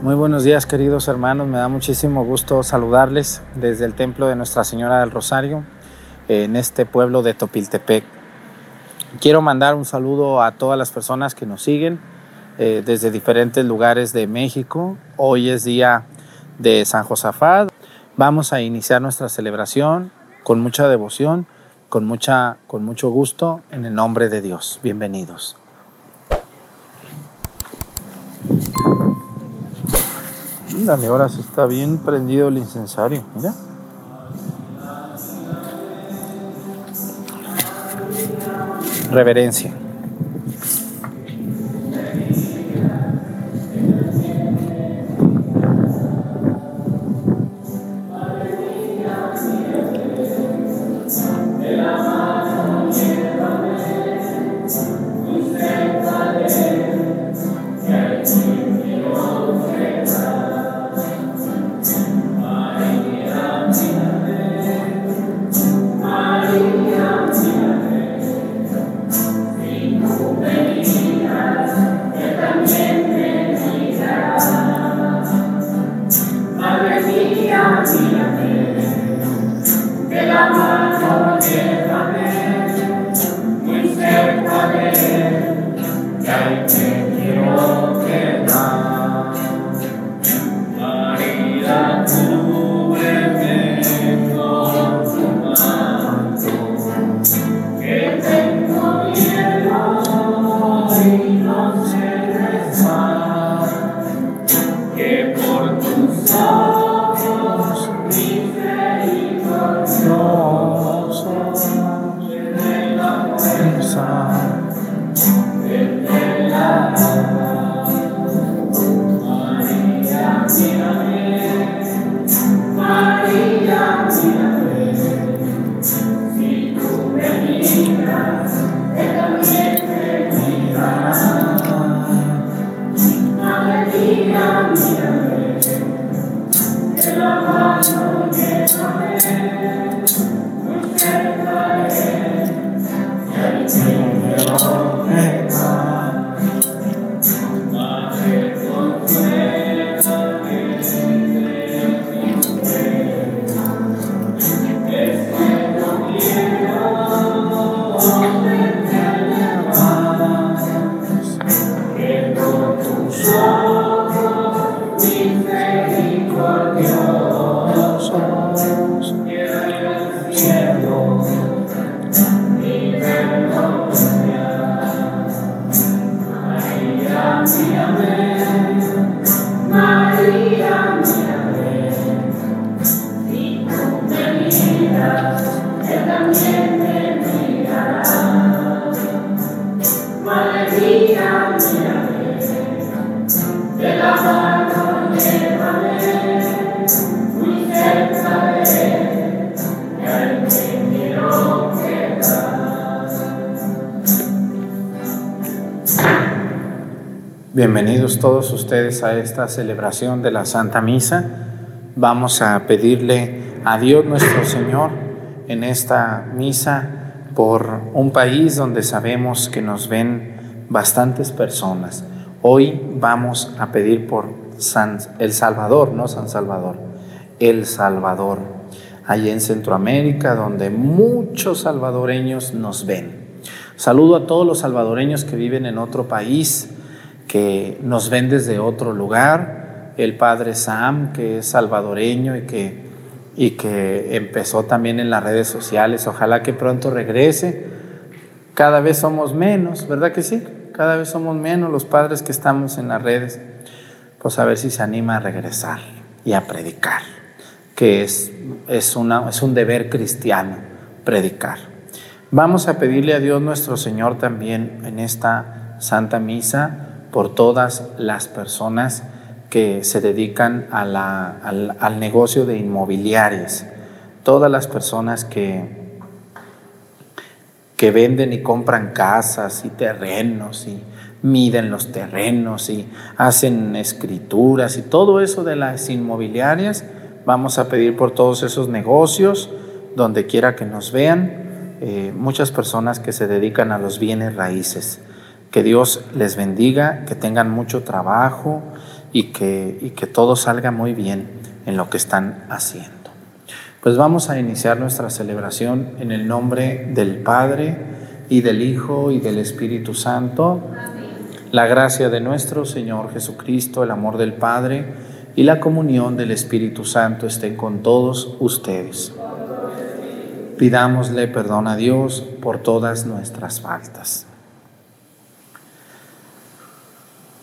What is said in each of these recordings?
Muy buenos días queridos hermanos, me da muchísimo gusto saludarles desde el templo de Nuestra Señora del Rosario en este pueblo de Topiltepec. Quiero mandar un saludo a todas las personas que nos siguen eh, desde diferentes lugares de México. Hoy es día de San Josafat. Vamos a iniciar nuestra celebración con mucha devoción, con, mucha, con mucho gusto en el nombre de Dios. Bienvenidos. Dale, ahora sí está bien prendido el incensario, mira. Reverencia. Bienvenidos todos ustedes a esta celebración de la Santa Misa. Vamos a pedirle a Dios nuestro Señor en esta misa por un país donde sabemos que nos ven bastantes personas. Hoy vamos a pedir por San El Salvador, no San Salvador, El Salvador, allá en Centroamérica donde muchos salvadoreños nos ven. Saludo a todos los salvadoreños que viven en otro país que nos ven desde otro lugar, el padre Sam, que es salvadoreño y que, y que empezó también en las redes sociales, ojalá que pronto regrese. Cada vez somos menos, ¿verdad que sí? Cada vez somos menos los padres que estamos en las redes. Pues a ver si se anima a regresar y a predicar, que es, es, una, es un deber cristiano, predicar. Vamos a pedirle a Dios nuestro Señor también en esta Santa Misa por todas las personas que se dedican al, negocio de inmobiliarias, todas las personas que, que venden y compran casas y terrenos y miden los terrenos y hacen escrituras y todo eso de las inmobiliarias. Vamos a pedir por todos esos negocios, donde quiera que nos vean, eh, muchas personas que se dedican a los bienes raíces. Que Dios les bendiga, que tengan mucho trabajo, y que, y que todo salga muy bien en lo que están haciendo. Pues vamos a iniciar nuestra celebración en el nombre del Padre y del Hijo y del Espíritu Santo. La gracia de nuestro Señor Jesucristo, el amor del Padre y la comunión del Espíritu Santo estén con todos ustedes. Pidámosle perdón a Dios por todas nuestras faltas.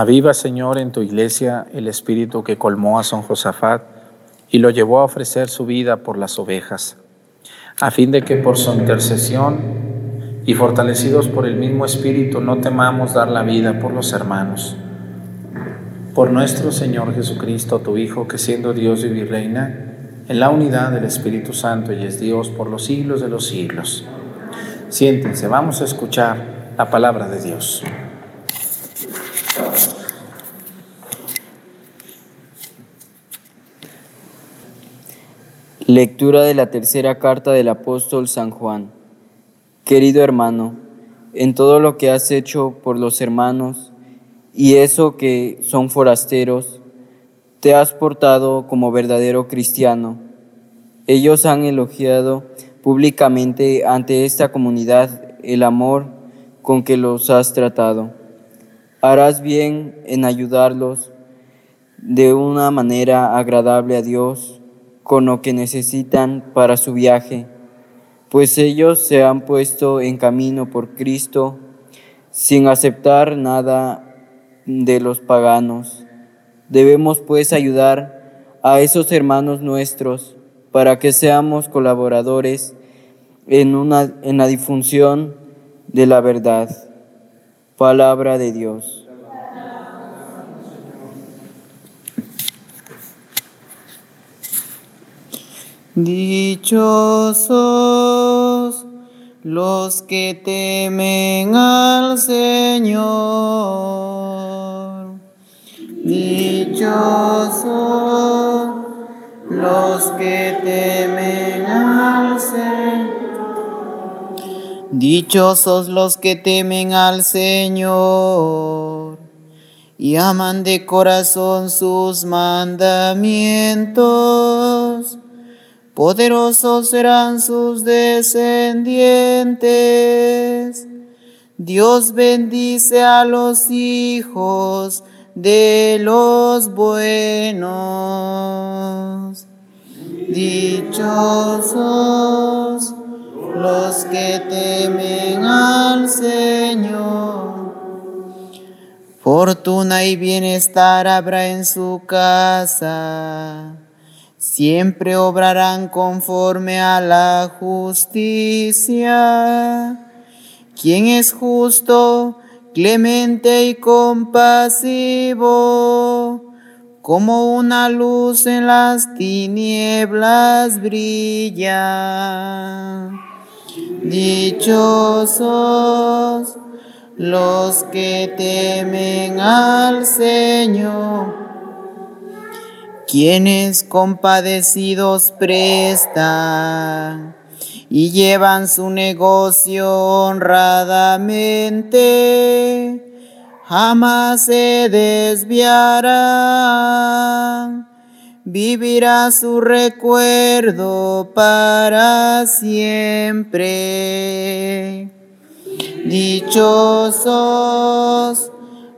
Aviva, Señor, en tu iglesia el espíritu que colmó a San Josafat y lo llevó a ofrecer su vida por las ovejas, a fin de que por su intercesión y fortalecidos por el mismo espíritu no temamos dar la vida por los hermanos. Por nuestro Señor Jesucristo, tu Hijo, que siendo Dios y reina, en la unidad del Espíritu Santo y es Dios por los siglos de los siglos. Siéntense, vamos a escuchar la palabra de Dios. Lectura de la tercera carta del apóstol San Juan. Querido hermano, en todo lo que has hecho por los hermanos y eso que son forasteros, te has portado como verdadero cristiano. Ellos han elogiado públicamente ante esta comunidad el amor con que los has tratado. Harás bien en ayudarlos de una manera agradable a Dios con lo que necesitan para su viaje, pues ellos se han puesto en camino por Cristo sin aceptar nada de los paganos. Debemos pues ayudar a esos hermanos nuestros para que seamos colaboradores en, una, en la difusión de la verdad. Palabra de Dios. Dichosos los que temen al Señor. Dichosos los que temen al Señor. Dichosos los que temen al Señor y aman de corazón sus mandamientos. Poderosos serán sus descendientes. Dios bendice a los hijos de los buenos. Dichosos los que temen al Señor. Fortuna y bienestar habrá en su casa. Siempre obrarán conforme a la justicia. Quien es justo, clemente y compasivo como una luz en las tinieblas brilla. Dichosos los que temen al Señor, quienes compadecidos prestan y llevan su negocio honradamente jamás se desviará. Vivirá su recuerdo para siempre. Dichosos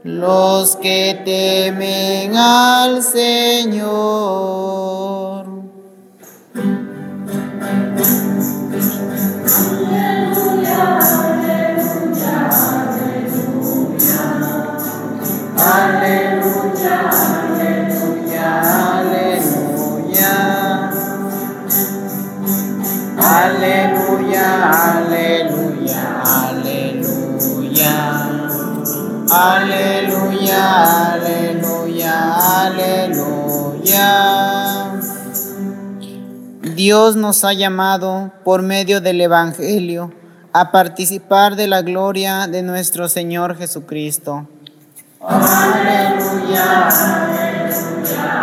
los que temen al Señor. Aleluya, aleluya, aleluya. Aleluya, aleluya, Aleluya, aleluya, aleluya. Dios nos ha llamado por medio del Evangelio a participar de la gloria de nuestro Señor Jesucristo. Aleluya, aleluya,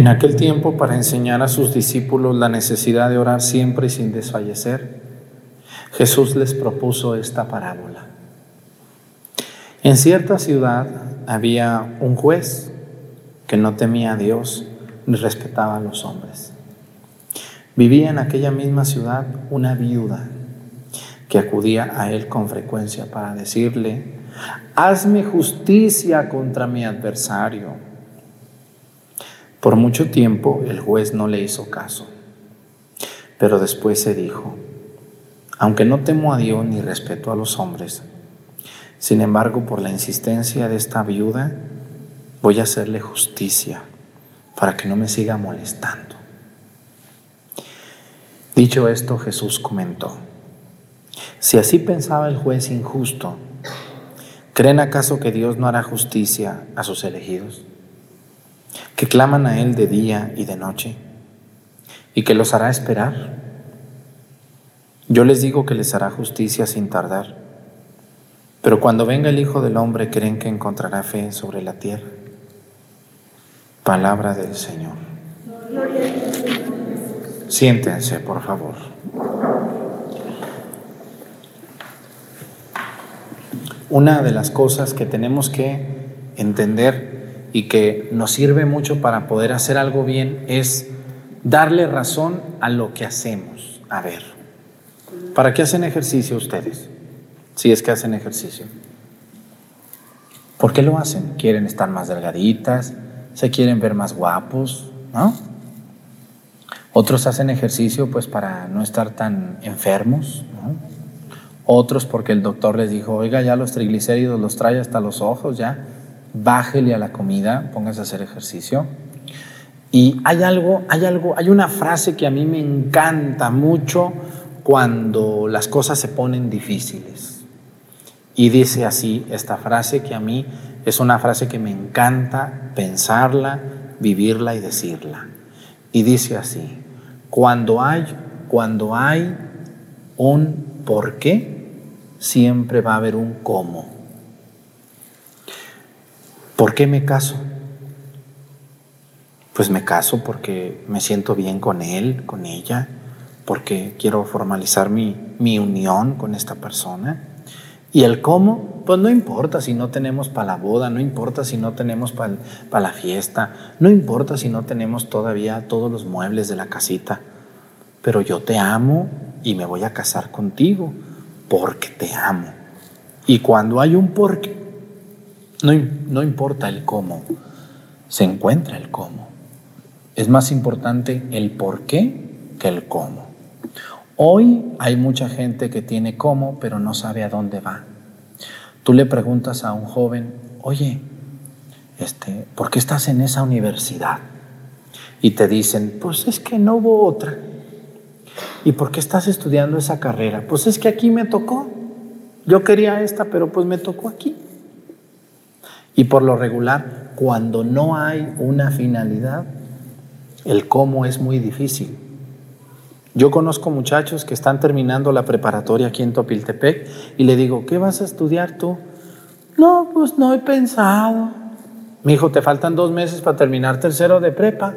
En aquel tiempo, para enseñar a sus discípulos la necesidad de orar siempre y sin desfallecer, Jesús les propuso esta parábola. En cierta ciudad había un juez que no temía a Dios ni respetaba a los hombres. Vivía en aquella misma ciudad una viuda que acudía a él con frecuencia para decirle, hazme justicia contra mi adversario por mucho tiempo el juez no le hizo caso, pero después se dijo, aunque no temo a Dios ni respeto a los hombres, sin embargo por la insistencia de esta viuda voy a hacerle justicia para que no me siga molestando. Dicho esto, Jesús comentó, si así pensaba el juez injusto, ¿creen acaso que Dios no hará justicia a sus elegidos? Que claman a Él de día y de noche, y que los hará esperar. Yo les digo que les hará justicia sin tardar, pero cuando venga el Hijo del Hombre creen que encontrará fe sobre la tierra. Palabra del Señor. Siéntense, por favor. Una de las cosas que tenemos que entender y que nos sirve mucho para poder hacer algo bien es darle razón a lo que hacemos. A ver, ¿para qué hacen ejercicio ustedes? Si es que hacen ejercicio. ¿Por qué lo hacen? Quieren estar más delgaditas, se quieren ver más guapos, ¿no? Otros hacen ejercicio pues para no estar tan enfermos, ¿no? Otros porque el doctor les dijo, oiga, ya los triglicéridos los trae hasta los ojos, ya bájele a la comida, póngase a hacer ejercicio. Y hay algo, hay algo, hay una frase que a mí me encanta mucho cuando las cosas se ponen difíciles. Y dice así esta frase que a mí es una frase que me encanta pensarla, vivirla y decirla. Y dice así, cuando hay, cuando hay un por qué, siempre va a haber un cómo. ¿Por qué me caso? Pues me caso porque me siento bien con él, con ella, porque quiero formalizar mi, mi unión con esta persona. ¿Y el cómo? Pues no importa si no tenemos para la boda, no importa si no tenemos para la fiesta, no importa si no tenemos todavía todos los muebles de la casita, pero yo te amo y me voy a casar contigo porque te amo. Y cuando hay un porqué, no, no importa el cómo, se encuentra el cómo. Es más importante el por qué que el cómo. Hoy hay mucha gente que tiene cómo, pero no sabe a dónde va. Tú le preguntas a un joven, oye, este, ¿por qué estás en esa universidad? Y te dicen, pues es que no hubo otra. ¿Y por qué estás estudiando esa carrera? Pues es que aquí me tocó. Yo quería esta, pero pues me tocó aquí. Y por lo regular, cuando no hay una finalidad, el cómo es muy difícil. Yo conozco muchachos que están terminando la preparatoria aquí en Topiltepec y le digo, ¿qué vas a estudiar tú? No, pues no he pensado. Mi hijo, te faltan dos meses para terminar tercero de prepa.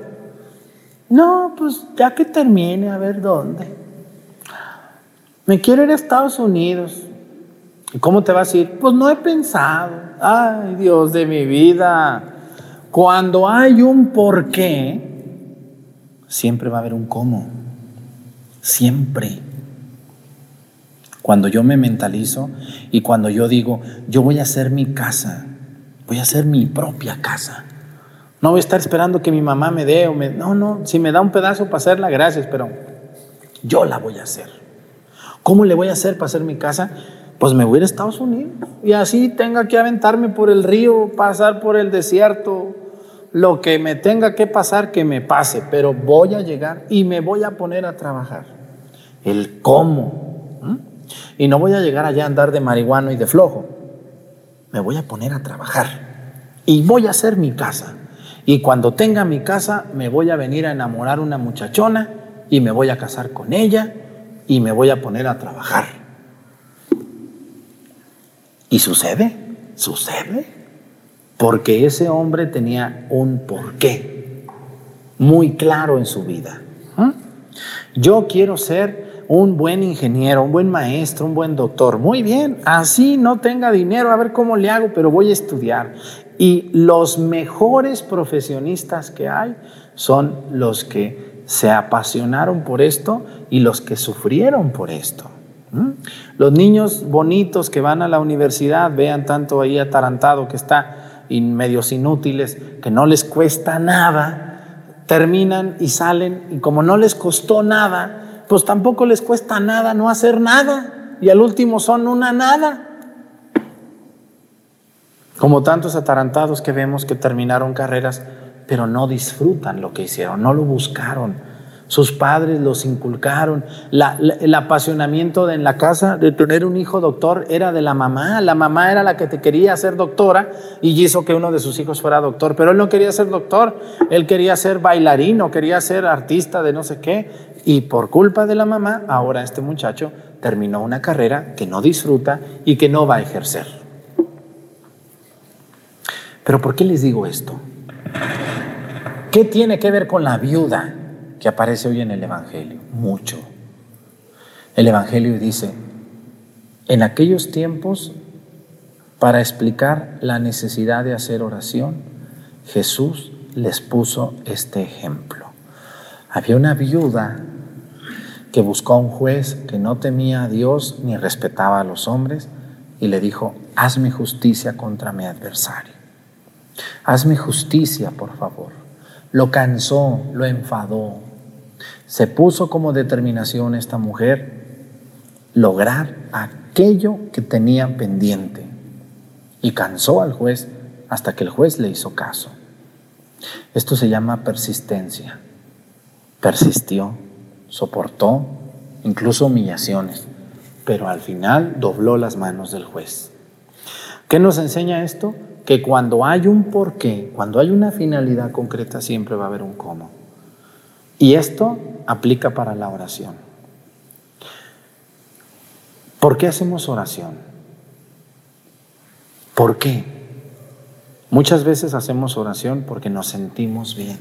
No, pues ya que termine, a ver dónde. Me quiero ir a Estados Unidos. ¿Y cómo te vas a ir? Pues no he pensado. Ay, Dios de mi vida. Cuando hay un por qué, siempre va a haber un cómo. Siempre. Cuando yo me mentalizo y cuando yo digo, yo voy a hacer mi casa, voy a hacer mi propia casa. No voy a estar esperando que mi mamá me dé o me... No, no, si me da un pedazo para hacerla, gracias, pero yo la voy a hacer. ¿Cómo le voy a hacer para hacer mi casa? Pues me voy a ir a Estados Unidos y así tenga que aventarme por el río, pasar por el desierto, lo que me tenga que pasar, que me pase, pero voy a llegar y me voy a poner a trabajar. El cómo. Y no voy a llegar allá a andar de marihuano y de flojo. Me voy a poner a trabajar y voy a hacer mi casa. Y cuando tenga mi casa, me voy a venir a enamorar una muchachona y me voy a casar con ella y me voy a poner a trabajar. ¿Y sucede? ¿Sucede? porque ese hombre tenía un porqué muy claro en su vida. ¿Mm? Yo quiero ser un buen ingeniero, un buen maestro, un buen doctor. Muy bien, así no tenga dinero, a ver cómo le hago, pero voy a estudiar. Y los mejores profesionistas que hay son los que se apasionaron por esto y los que sufrieron por esto. Los niños bonitos que van a la universidad, vean tanto ahí atarantado que está y medios inútiles que no les cuesta nada, terminan y salen y como no les costó nada, pues tampoco les cuesta nada no hacer nada y al último son una nada. Como tantos atarantados que vemos que terminaron carreras, pero no disfrutan lo que hicieron, no lo buscaron sus padres los inculcaron. el apasionamiento de, en la casa de tener un hijo doctor era de la mamá. La mamá era la que te quería ser doctora y hizo que uno de sus hijos fuera doctor. Pero él no quería ser doctor, él quería ser bailarín o quería ser artista de no sé qué. Y por culpa de la mamá, ahora este muchacho terminó una carrera que no disfruta y que no va a ejercer. Pero ¿por qué les digo esto? ¿Qué tiene que ver con la viuda? Que aparece hoy en el Evangelio, mucho. El Evangelio dice, en aquellos tiempos, para explicar la necesidad de hacer oración, Jesús les puso este ejemplo. Había una viuda que buscó a un juez que no temía a Dios ni respetaba a los hombres y le dijo, hazme justicia contra mi adversario. Hazme justicia, por favor. Lo cansó, lo enfadó, se puso como determinación esta mujer lograr aquello que tenía pendiente y cansó al juez hasta que el juez le hizo caso. Esto se llama persistencia. Persistió, soportó incluso humillaciones, pero al final dobló las manos del juez ¿Qué nos enseña esto? Que cuando hay un porqué, cuando hay una finalidad concreta, siempre va a haber un cómo. Y esto aplica para la oración. ¿Por qué hacemos oración? ¿Por qué? Muchas veces hacemos oración porque nos sentimos bien.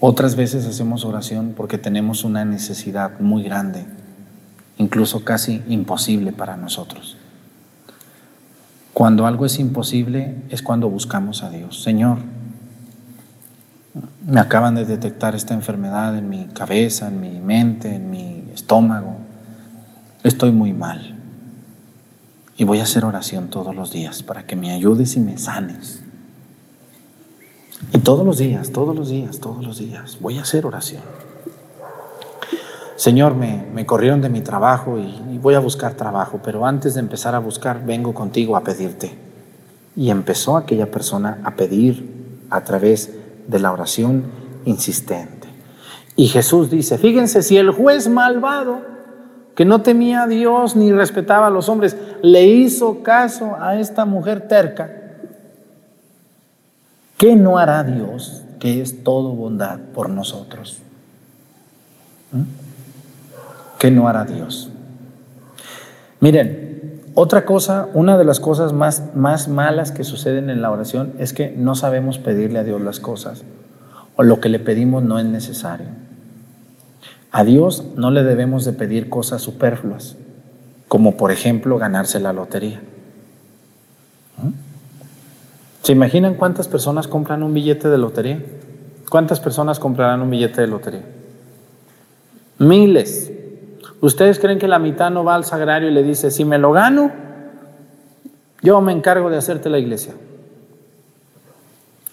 Otras veces hacemos oración porque tenemos una necesidad muy grande, incluso casi imposible para nosotros. Cuando algo es imposible es cuando buscamos a Dios. Señor, me acaban de detectar esta enfermedad en mi cabeza, en mi mente, en mi estómago. Estoy muy mal. Y voy a hacer oración todos los días para que me ayudes y me sanes. Y todos los días, todos los días, todos los días voy a hacer oración. Señor, me, me corrieron de mi trabajo y, y voy a buscar trabajo, pero antes de empezar a buscar, vengo contigo a pedirte. Y empezó aquella persona a pedir a través de la oración insistente. Y Jesús dice, fíjense, si el juez malvado, que no temía a Dios ni respetaba a los hombres, le hizo caso a esta mujer terca, ¿qué no hará Dios, que es todo bondad por nosotros? ¿Mm? ¿Qué no hará Dios? Miren, otra cosa, una de las cosas más, más malas que suceden en la oración es que no sabemos pedirle a Dios las cosas o lo que le pedimos no es necesario. A Dios no le debemos de pedir cosas superfluas, como por ejemplo ganarse la lotería. ¿Mm? ¿Se imaginan cuántas personas compran un billete de lotería? ¿Cuántas personas comprarán un billete de lotería? Miles. ¿Ustedes creen que la mitad no va al sagrario y le dice, si me lo gano, yo me encargo de hacerte la iglesia?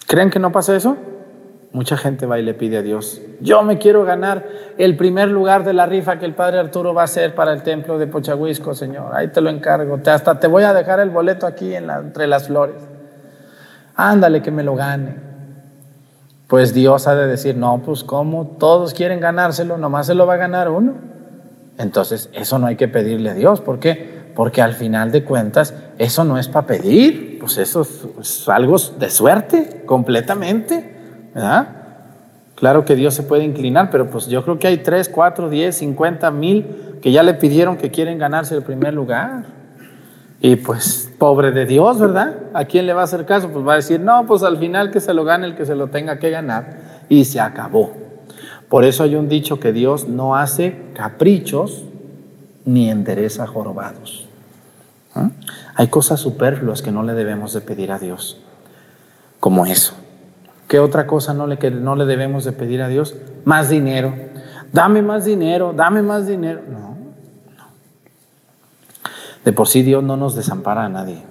¿Creen que no pasa eso? Mucha gente va y le pide a Dios, yo me quiero ganar el primer lugar de la rifa que el Padre Arturo va a hacer para el templo de Pochahuisco, Señor. Ahí te lo encargo. Hasta te voy a dejar el boleto aquí entre las flores. Ándale que me lo gane. Pues Dios ha de decir, no, pues como todos quieren ganárselo, nomás se lo va a ganar uno. Entonces, eso no hay que pedirle a Dios. ¿Por qué? Porque al final de cuentas, eso no es para pedir, pues eso es, es algo de suerte, completamente. ¿verdad? Claro que Dios se puede inclinar, pero pues yo creo que hay 3, 4, 10, 50 mil que ya le pidieron que quieren ganarse el primer lugar. Y pues, pobre de Dios, ¿verdad? ¿A quién le va a hacer caso? Pues va a decir, no, pues al final que se lo gane el que se lo tenga que ganar. Y se acabó. Por eso hay un dicho que Dios no hace caprichos ni endereza jorobados. ¿Ah? Hay cosas superfluas que no le debemos de pedir a Dios, como eso. ¿Qué otra cosa no le, que no le debemos de pedir a Dios? Más dinero. Dame más dinero, dame más dinero. No, no. De por sí Dios no nos desampara a nadie.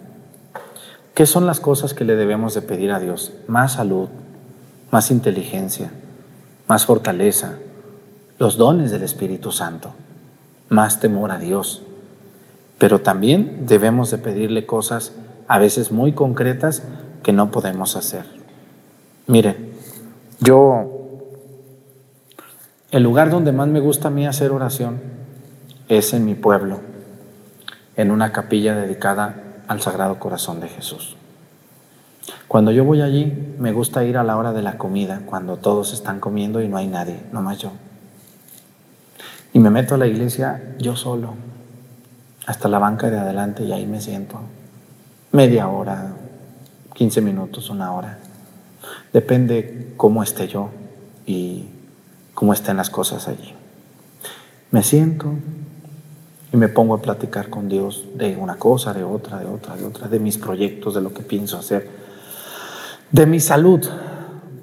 ¿Qué son las cosas que le debemos de pedir a Dios? Más salud, más inteligencia, más fortaleza, los dones del Espíritu Santo, más temor a Dios. Pero también debemos de pedirle cosas a veces muy concretas que no podemos hacer. Miren, yo, el lugar donde más me gusta a mí hacer oración es en mi pueblo, en una capilla dedicada al Sagrado Corazón de Jesús. Cuando yo voy allí, me gusta ir a la hora de la comida, cuando todos están comiendo y no hay nadie, nomás yo. Y me meto a la iglesia yo solo, hasta la banca de adelante y ahí me siento. Media hora, 15 minutos, una hora. Depende cómo esté yo y cómo estén las cosas allí. Me siento y me pongo a platicar con Dios de una cosa, de otra, de otra, de otra, de mis proyectos, de lo que pienso hacer, de mi salud.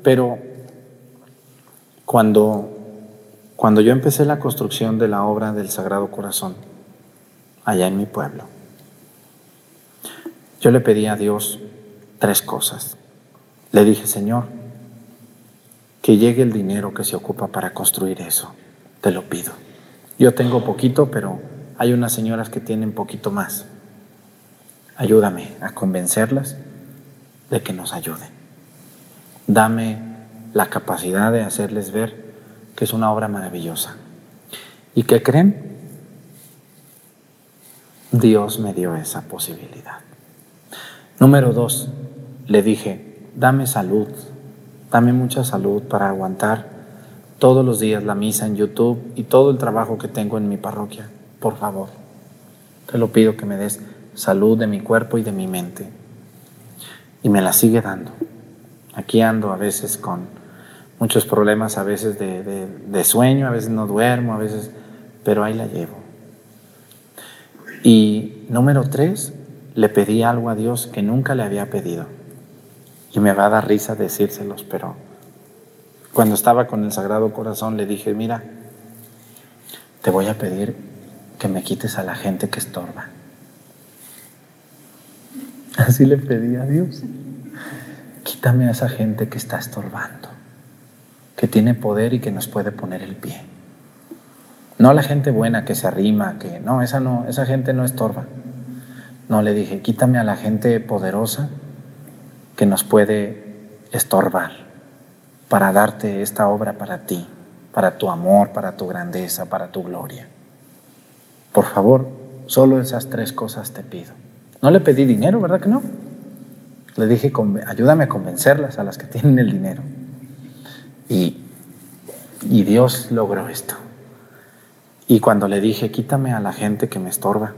Pero cuando, cuando yo empecé la construcción de la obra del Sagrado Corazón, allá en mi pueblo, yo le pedí a Dios tres cosas. Le dije, Señor, que llegue el dinero que se ocupa para construir eso. Te lo pido. Yo tengo poquito, pero hay unas señoras que tienen poquito más. Ayúdame a convencerlas de que nos ayuden. Dame la capacidad de hacerles ver que es una obra maravillosa. ¿Y qué creen? Dios me dio esa posibilidad. Número dos, le dije, dame salud, dame mucha salud para aguantar todos los días la misa en YouTube y todo el trabajo que tengo en mi parroquia. Por favor, te lo pido que me des salud de mi cuerpo y de mi mente. Y me la sigue dando. Aquí ando a veces con muchos problemas, a veces de, sueño, a veces no duermo, a veces, pero ahí la llevo. Y número tres, le pedí algo a Dios que nunca le había pedido. Y me va a dar risa decírselos, pero cuando estaba con el Sagrado Corazón le dije, mira, te voy a pedir que me quites a la gente que estorba. Así le pedí a Dios. Quítame a esa gente que está estorbando, que tiene poder y que nos puede poner el pie. No la gente buena que se arrima, que no, esa no, esa gente no estorba. No le dije, quítame a la gente poderosa que nos puede estorbar para darte esta obra para ti, para tu amor, para tu grandeza, para tu gloria. Por favor, solo esas tres cosas te pido. No le pedí dinero, ¿verdad que no? Le dije, ayúdame a convencerlas a las que tienen el dinero. Y, y Dios logró esto. Y cuando le dije, quítame a la gente que me estorba,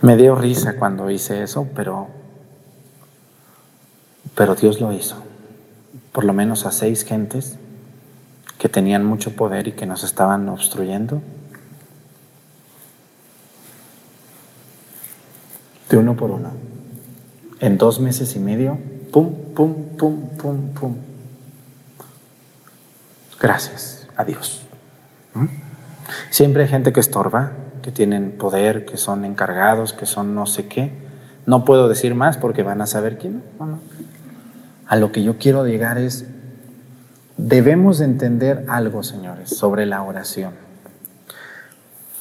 me dio risa cuando hice eso, pero, pero Dios lo hizo. Por lo menos a seis gentes que tenían mucho poder y que nos estaban obstruyendo, de uno por uno. En dos meses y medio, pum, pum, pum, pum, pum. Gracias a Dios. ¿Mm? Siempre hay gente que estorba, que tienen poder, que son encargados, que son no sé qué. No puedo decir más porque van a saber quién. A lo que yo quiero llegar es, debemos entender algo, señores, sobre la oración.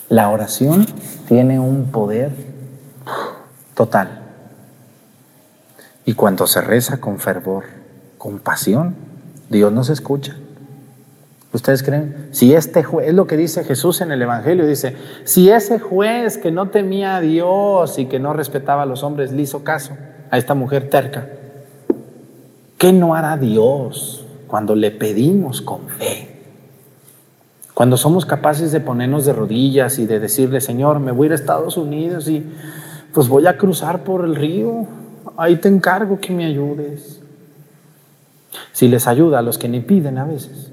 La oración tiene un poder total. Y cuando se reza con fervor, con pasión, Dios nos escucha. ¿Ustedes creen? Si este es lo que dice Jesús en el Evangelio, dice, si ese juez que no temía a Dios y que no respetaba a los hombres le hizo caso a esta mujer terca, ¿qué no hará Dios cuando le pedimos con fe? Cuando somos capaces de ponernos de rodillas y de decirle, Señor, me voy a ir a Estados Unidos y pues voy a cruzar por el río, ahí te encargo que me ayudes. Si les ayuda a los que ni piden a veces,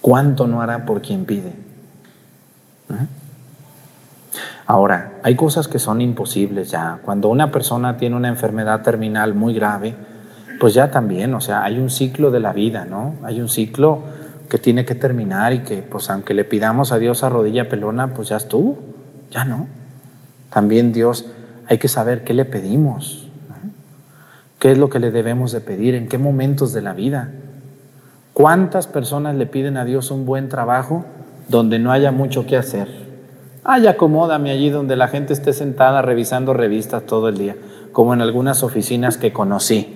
¿cuánto no hará por quien pide? Ahora, hay cosas que son imposibles ya. Cuando una persona tiene una enfermedad terminal muy grave, pues ya también, o sea, hay un ciclo de la vida, ¿no? Hay un ciclo que tiene que terminar y que, pues aunque le pidamos a Dios a rodilla pelona, pues ya estuvo, ya no. También Dios hay que saber qué le pedimos, qué es lo que le debemos de pedir, en qué momentos de la vida. ¿Cuántas personas le piden a Dios un buen trabajo donde no haya mucho que hacer? Ay, acomódame allí donde la gente esté sentada revisando revistas todo el día, como en algunas oficinas que conocí,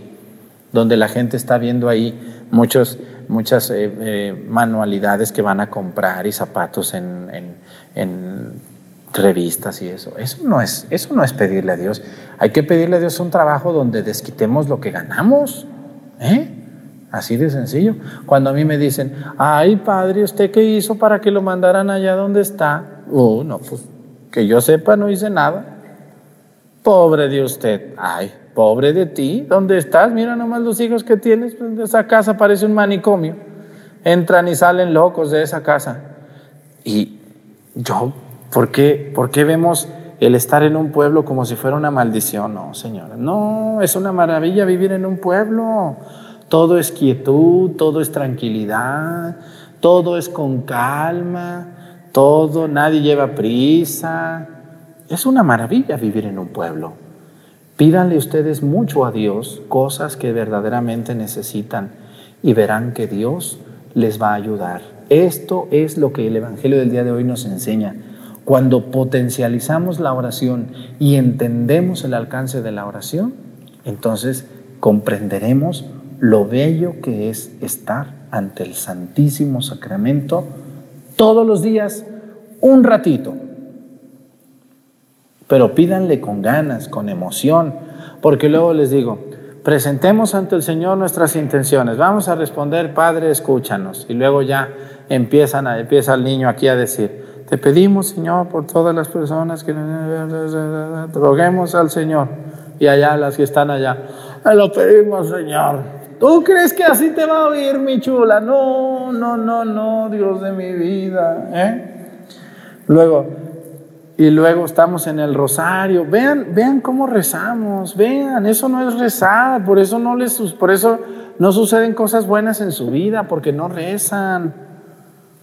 donde la gente está viendo ahí muchos, muchas eh, eh, manualidades que van a comprar y zapatos en, en revistas y eso. Eso no es, eso no es pedirle a Dios. Hay que pedirle a Dios un trabajo donde desquitemos lo que ganamos. ¿eh? Así de sencillo. Cuando a mí me dicen, ay padre, ¿usted qué hizo para que lo mandaran allá donde está? Oh, no, pues que yo sepa, no hice nada. Pobre de usted. Ay, pobre de ti. ¿Dónde estás? Mira nomás los hijos que tienes. Pues, esa casa parece un manicomio. Entran y salen locos de esa casa. Y yo ¿Por qué, vemos el estar en un pueblo como si fuera una maldición? No, señora. No, es una maravilla vivir en un pueblo. Todo es quietud, todo es tranquilidad, todo es con calma, todo, nadie lleva prisa. Es una maravilla vivir en un pueblo. Pídanle ustedes mucho a Dios cosas que verdaderamente necesitan y verán que Dios les va a ayudar. Esto es lo que el Evangelio del día de hoy nos enseña. Cuando potencializamos la oración y entendemos el alcance de la oración, entonces comprenderemos lo bello que es estar ante el Santísimo Sacramento todos los días, un ratito. Pero pídanle con ganas, con emoción, porque luego les digo, presentemos ante el Señor nuestras intenciones. Vamos a responder, Padre, escúchanos. Y luego ya empiezan a, empieza el niño aquí a decir, te pedimos, Señor, por todas las personas que roguemos al Señor. Y allá, las que están allá, lo pedimos, Señor. ¿Tú crees que así te va a oír, mi chula? No, no, no, no, Dios de mi vida. ¿eh? Luego, y luego estamos en el rosario. Vean, vean cómo rezamos. Vean, eso no es rezar. Por eso no les, por eso no suceden cosas buenas en su vida, porque no rezan.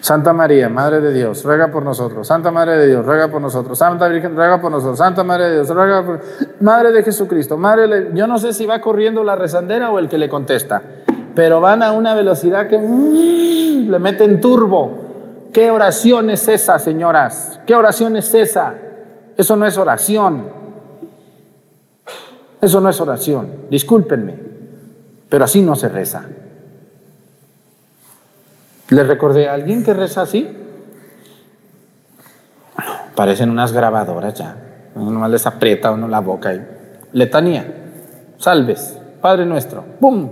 Santa María, Madre de Dios, ruega por nosotros. Santa Madre de Dios, ruega por nosotros. Santa Virgen, ruega por nosotros. Santa Madre de Dios, ruega por Madre de Jesucristo. Madre, yo no sé si va corriendo la rezandera o el que le contesta, pero van a una velocidad que mm, le meten turbo. ¿Qué oración es esa, señoras? ¿Qué oración es esa? Eso no es oración. Eso no es oración. Discúlpenme, pero así no se reza. ¿Le recordé a alguien que reza así? Parecen unas grabadoras ya. Uno les aprieta uno la boca y letanía, salves, Padre nuestro, ¡pum!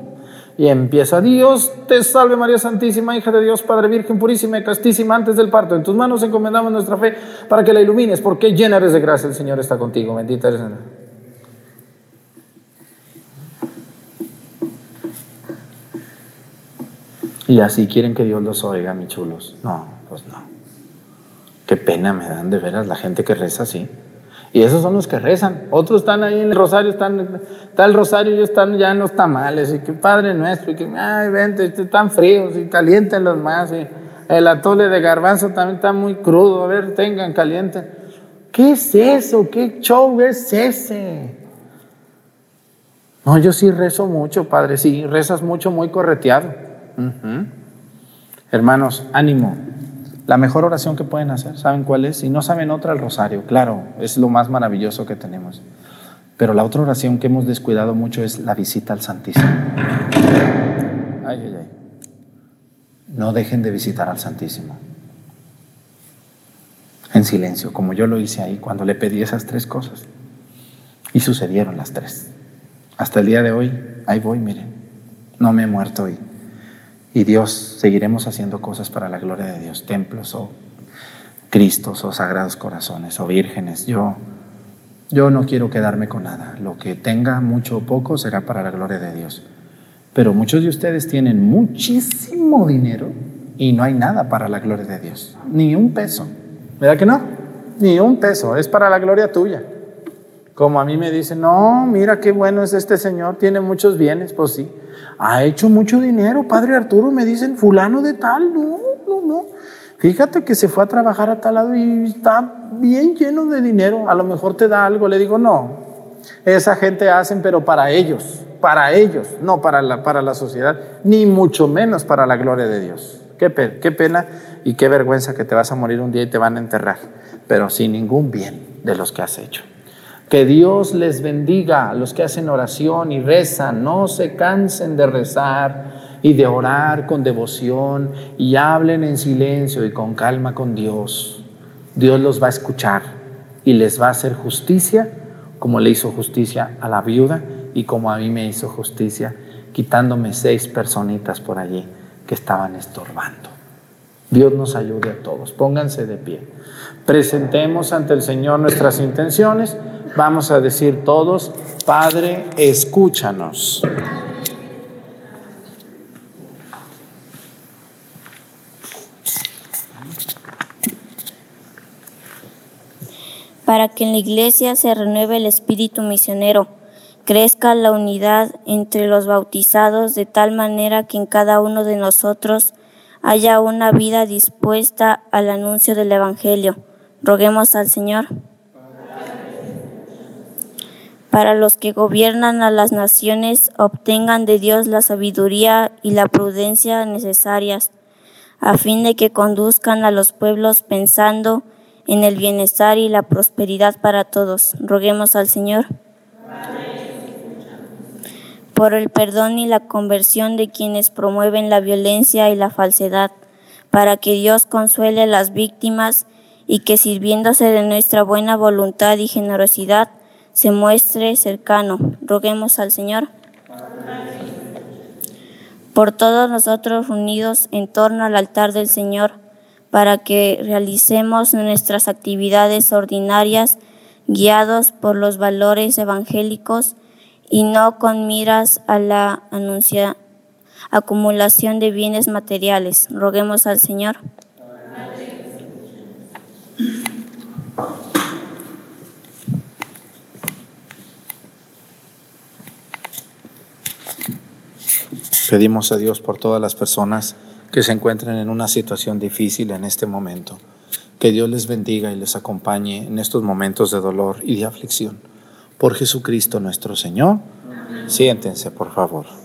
Y empieza, Dios te salve María Santísima, hija de Dios, Padre Virgen purísima y castísima antes del parto. En tus manos encomendamos nuestra fe para que la ilumines, porque llena eres de gracia, el Señor está contigo, bendita eres. Y así quieren que Dios los oiga, mis chulos. No, pues no. Qué pena me dan de veras la gente que reza así. Y esos son los que rezan. Otros están ahí en el rosario, están, está el rosario y están ya en los tamales. Y que Padre nuestro, y que, ay, vente, están fríos y calientenlos más. Y el atole de garbanzo también está muy crudo. A ver, tengan, caliente. ¿Qué es eso? ¿Qué show es ese? No, yo sí rezo mucho, Padre. Sí, rezas mucho, muy correteado. Hermanos, ánimo. La mejor oración que pueden hacer, ¿saben cuál es? Si no saben otra, el rosario. Claro, es lo más maravilloso que tenemos. Pero la otra oración que hemos descuidado mucho es la visita al Santísimo. Ay, ay, ay. No dejen de visitar al Santísimo. En silencio, como yo lo hice ahí cuando le pedí esas tres cosas. Y sucedieron las tres. Hasta el día de hoy, ahí voy, miren. No me he muerto hoy. Y Dios, seguiremos haciendo cosas para la gloria de Dios, templos o Cristos o sagrados corazones o vírgenes. Yo, yo no quiero quedarme con nada. Lo que tenga mucho o poco será para la gloria de Dios. Pero muchos de ustedes tienen muchísimo dinero y no hay nada para la gloria de Dios. Ni un peso. ¿Verdad que no? Ni un peso. Es para la gloria tuya. Como a mí me dicen, no, mira qué bueno es este Señor, tiene muchos bienes. Pues sí ha hecho mucho dinero, padre Arturo, me dicen, fulano de tal, no, no, no. Fíjate que se fue a trabajar a tal lado y está bien lleno de dinero, a lo mejor te da algo. Le digo, no, esa gente hacen, pero para ellos, para ellos, no para la, para la sociedad, ni mucho menos para la gloria de Dios. Qué, qué pena y qué vergüenza que te vas a morir un día y te van a enterrar, pero sin ningún bien de los que has hecho. Que Dios les bendiga a los que hacen oración y rezan. No se cansen de rezar y de orar con devoción y hablen en silencio y con calma con Dios. Dios los va a escuchar y les va a hacer justicia como le hizo justicia a la viuda y como a mí me hizo justicia quitándome seis personitas por allí que estaban estorbando. Dios nos ayude a todos. Pónganse de pie. Presentemos ante el Señor nuestras intenciones. Vamos a decir todos, Padre, escúchanos. Para que en la iglesia se renueve el espíritu misionero, crezca la unidad entre los bautizados de tal manera que en cada uno de nosotros haya una vida dispuesta al anuncio del Evangelio. Roguemos al Señor. Para los que gobiernan a las naciones obtengan de Dios la sabiduría y la prudencia necesarias, a fin de que conduzcan a los pueblos pensando en el bienestar y la prosperidad para todos. Roguemos al Señor. Por el perdón y la conversión de quienes promueven la violencia y la falsedad, para que Dios consuele a las víctimas y que sirviéndose de nuestra buena voluntad y generosidad, se muestre cercano. Roguemos al Señor. Por todos nosotros unidos en torno al altar del Señor, para que realicemos nuestras actividades ordinarias guiados por los valores evangélicos y no con miras a la acumulación de bienes materiales. Roguemos al Señor. Pedimos a Dios por todas las personas que se encuentren en una situación difícil en este momento. Que Dios les bendiga y les acompañe en estos momentos de dolor y de aflicción. Por Jesucristo nuestro Señor. Siéntense, por favor.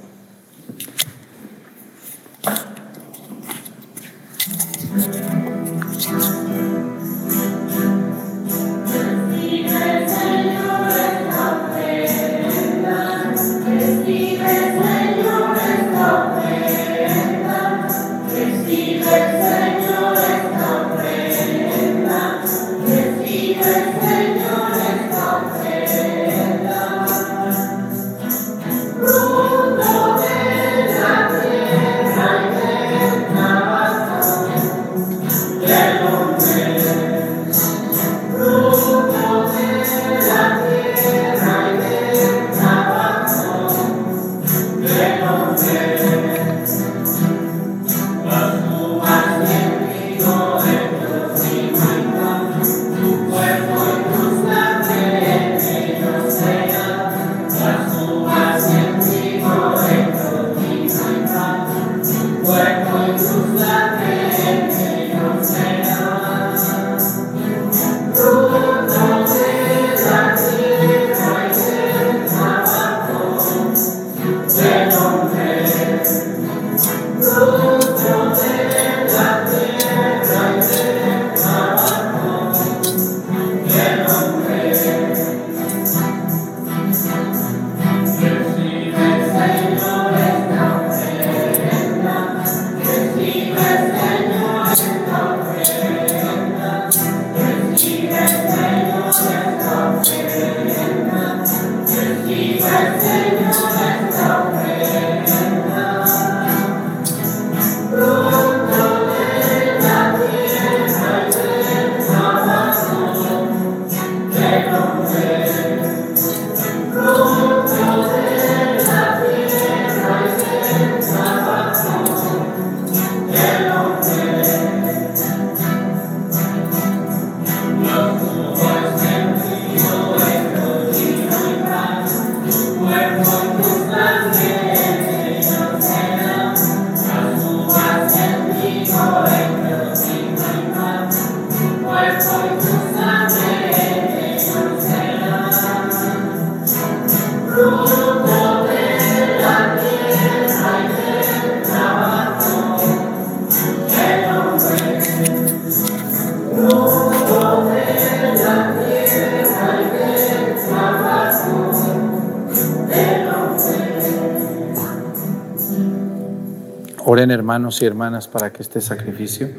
Hermanos y hermanas para que este sacrificio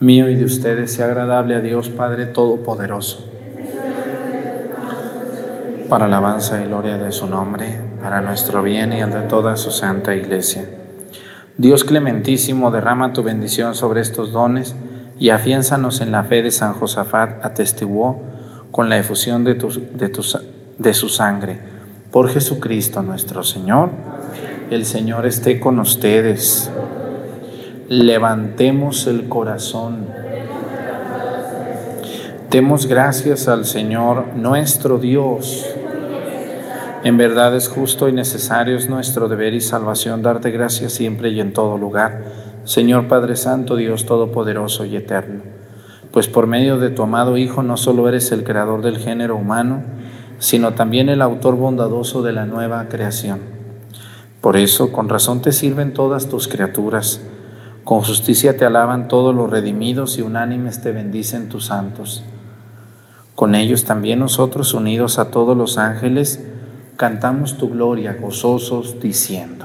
mío y de ustedes sea agradable a Dios Padre Todopoderoso. Para alabanza y gloria de su nombre, para nuestro bien y el de toda su santa iglesia. Dios clementísimo, derrama tu bendición sobre estos dones y afiénzanos en la fe de San Josafat, atestiguó con la efusión de, de su sangre. Por Jesucristo nuestro Señor. El Señor esté con ustedes. Levantemos el corazón. Demos gracias al Señor nuestro Dios. En verdad es justo y necesario, es nuestro deber y salvación darte gracias siempre y en todo lugar, Señor Padre Santo, Dios Todopoderoso y Eterno. Pues por medio de tu amado Hijo no solo eres el creador del género humano, sino también el autor bondadoso de la nueva creación. Por eso, con razón te sirven todas tus criaturas, con justicia te alaban todos los redimidos y unánimes te bendicen tus santos. Con ellos también nosotros, unidos a todos los ángeles, cantamos tu gloria gozosos, diciendo.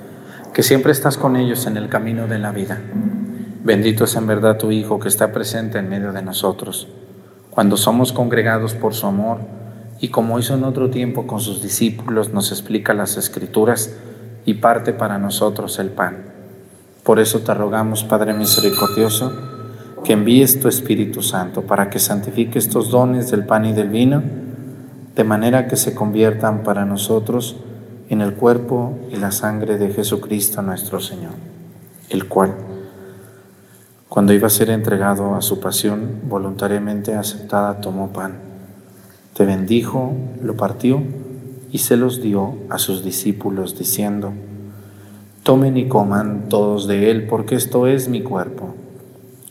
que siempre estás con ellos en el camino de la vida. Bendito es en verdad tu Hijo que está presente en medio de nosotros, cuando somos congregados por su amor y como hizo en otro tiempo con sus discípulos, nos explica las escrituras y parte para nosotros el pan. Por eso te rogamos, Padre misericordioso, que envíes tu Espíritu Santo para que santifique estos dones del pan y del vino de manera que se conviertan para nosotros en el cuerpo y la sangre de Jesucristo nuestro Señor, el cual, cuando iba a ser entregado a su pasión voluntariamente aceptada, tomó pan, te bendijo, lo partió y se los dio a sus discípulos, diciendo, Tomen y coman todos de él, porque esto es mi cuerpo,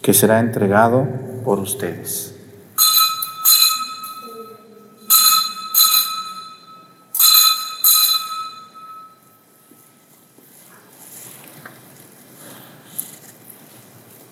que será entregado por ustedes.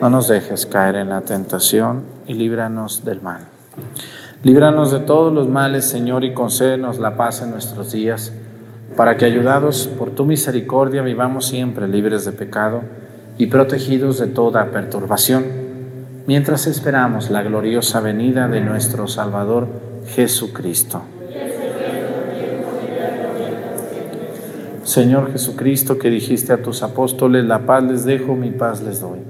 No nos dejes caer en la tentación y líbranos del mal. Líbranos de todos los males, Señor, y concédenos la paz en nuestros días, para que, ayudados por tu misericordia, vivamos siempre libres de pecado y protegidos de toda perturbación, mientras esperamos la gloriosa venida de nuestro Salvador Jesucristo. Señor Jesucristo, que dijiste a tus apóstoles, la paz les dejo, mi paz les doy.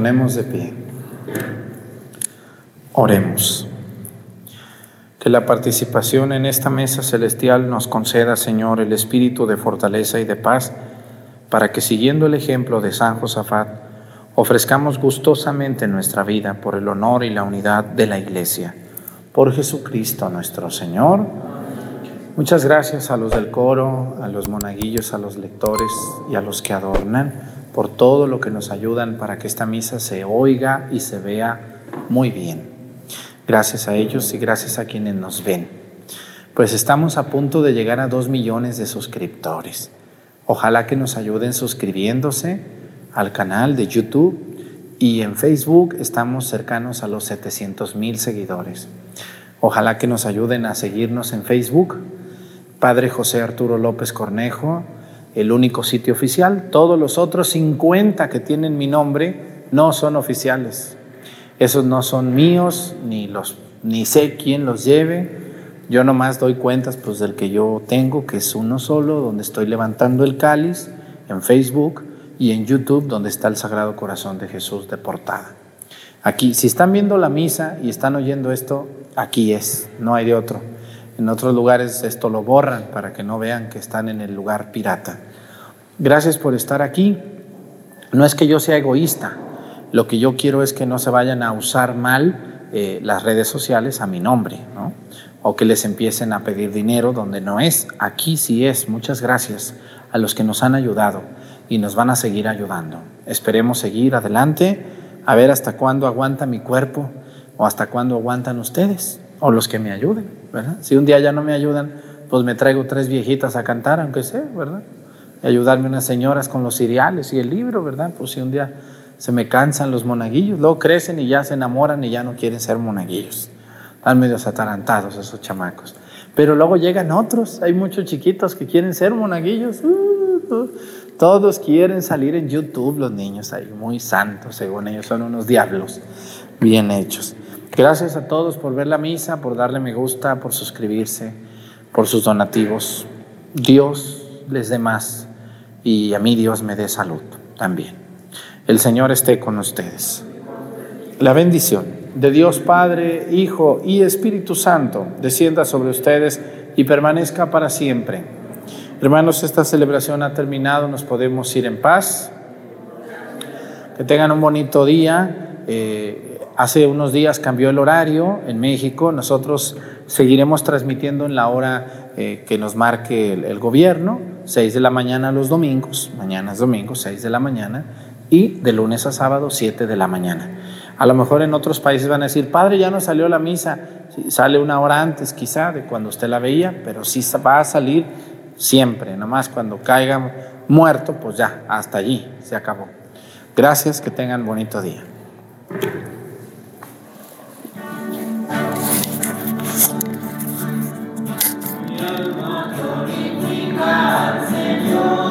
Ponemos de pie. Oremos. Que la participación en esta mesa celestial nos conceda, Señor, el espíritu de fortaleza y de paz, para que siguiendo el ejemplo de San Josafat, ofrezcamos gustosamente nuestra vida por el honor y la unidad de la Iglesia. Por Jesucristo nuestro Señor. Muchas gracias a los del coro, a los monaguillos, a los lectores y a los que adornan por todo lo que nos ayudan para que esta misa se oiga y se vea muy bien. Gracias a ellos y gracias a quienes nos ven. Pues estamos a punto de llegar a dos millones de suscriptores. Ojalá que nos ayuden suscribiéndose al canal de YouTube y en Facebook estamos cercanos a los 700 mil seguidores. Ojalá que nos ayuden a seguirnos en Facebook. Padre José Arturo López Cornejo, el único sitio oficial. Todos los otros 50 que tienen mi nombre no son oficiales. Esos no son míos, ni, los, ni sé quién los lleve. Yo nomás doy cuentas pues, del que yo tengo, que es uno solo, donde estoy levantando el cáliz, en Facebook y en YouTube, donde está el Sagrado Corazón de Jesús de portada. Aquí, si están viendo la misa y están oyendo esto, aquí es, no hay de otro. En otros lugares esto lo borran para que no vean que están en el lugar pirata. Gracias por estar aquí. No es que yo sea egoísta, lo que yo quiero es que no se vayan a usar mal eh, las redes sociales a mi nombre, ¿no? o que les empiecen a pedir dinero donde no es. Aquí sí es. Muchas gracias a los que nos han ayudado y nos van a seguir ayudando. Esperemos seguir adelante, a ver hasta cuándo aguanta mi cuerpo o hasta cuándo aguantan ustedes o los que me ayuden, ¿verdad? Si un día ya no me ayudan, pues me traigo tres viejitas a cantar, aunque sea, ¿verdad? Y ayudarme unas señoras con los cereales y el libro, ¿verdad? Pues si un día se me cansan los monaguillos, luego crecen y ya se enamoran y ya no quieren ser monaguillos. Están medio atarantados esos chamacos. Pero luego llegan otros, hay muchos chiquitos que quieren ser monaguillos. Uh, uh. todos quieren salir en YouTube, los niños ahí, muy santos, según ellos, son unos diablos bien hechos. Gracias a todos por ver la misa, por darle me gusta, por suscribirse, por sus donativos. Dios les dé más y a mí Dios me dé salud también. El Señor esté con ustedes. La bendición de Dios Padre, Hijo y Espíritu Santo descienda sobre ustedes y permanezca para siempre. Hermanos, esta celebración ha terminado, nos podemos ir en paz. Que tengan un bonito día. Eh, Hace unos días cambió el horario en México. Nosotros seguiremos transmitiendo en la hora eh, que nos marque el, gobierno, 6 de la mañana los domingos, mañana es domingo, 6 de la mañana, y de lunes a sábado, 7 de la mañana. A lo mejor en otros países van a decir, padre, ya no salió la misa. sale una hora antes quizá de cuando usted la veía, pero sí va a salir siempre. Nomás cuando caiga muerto, pues ya, hasta allí, se acabó. Gracias, que tengan bonito día. Señor.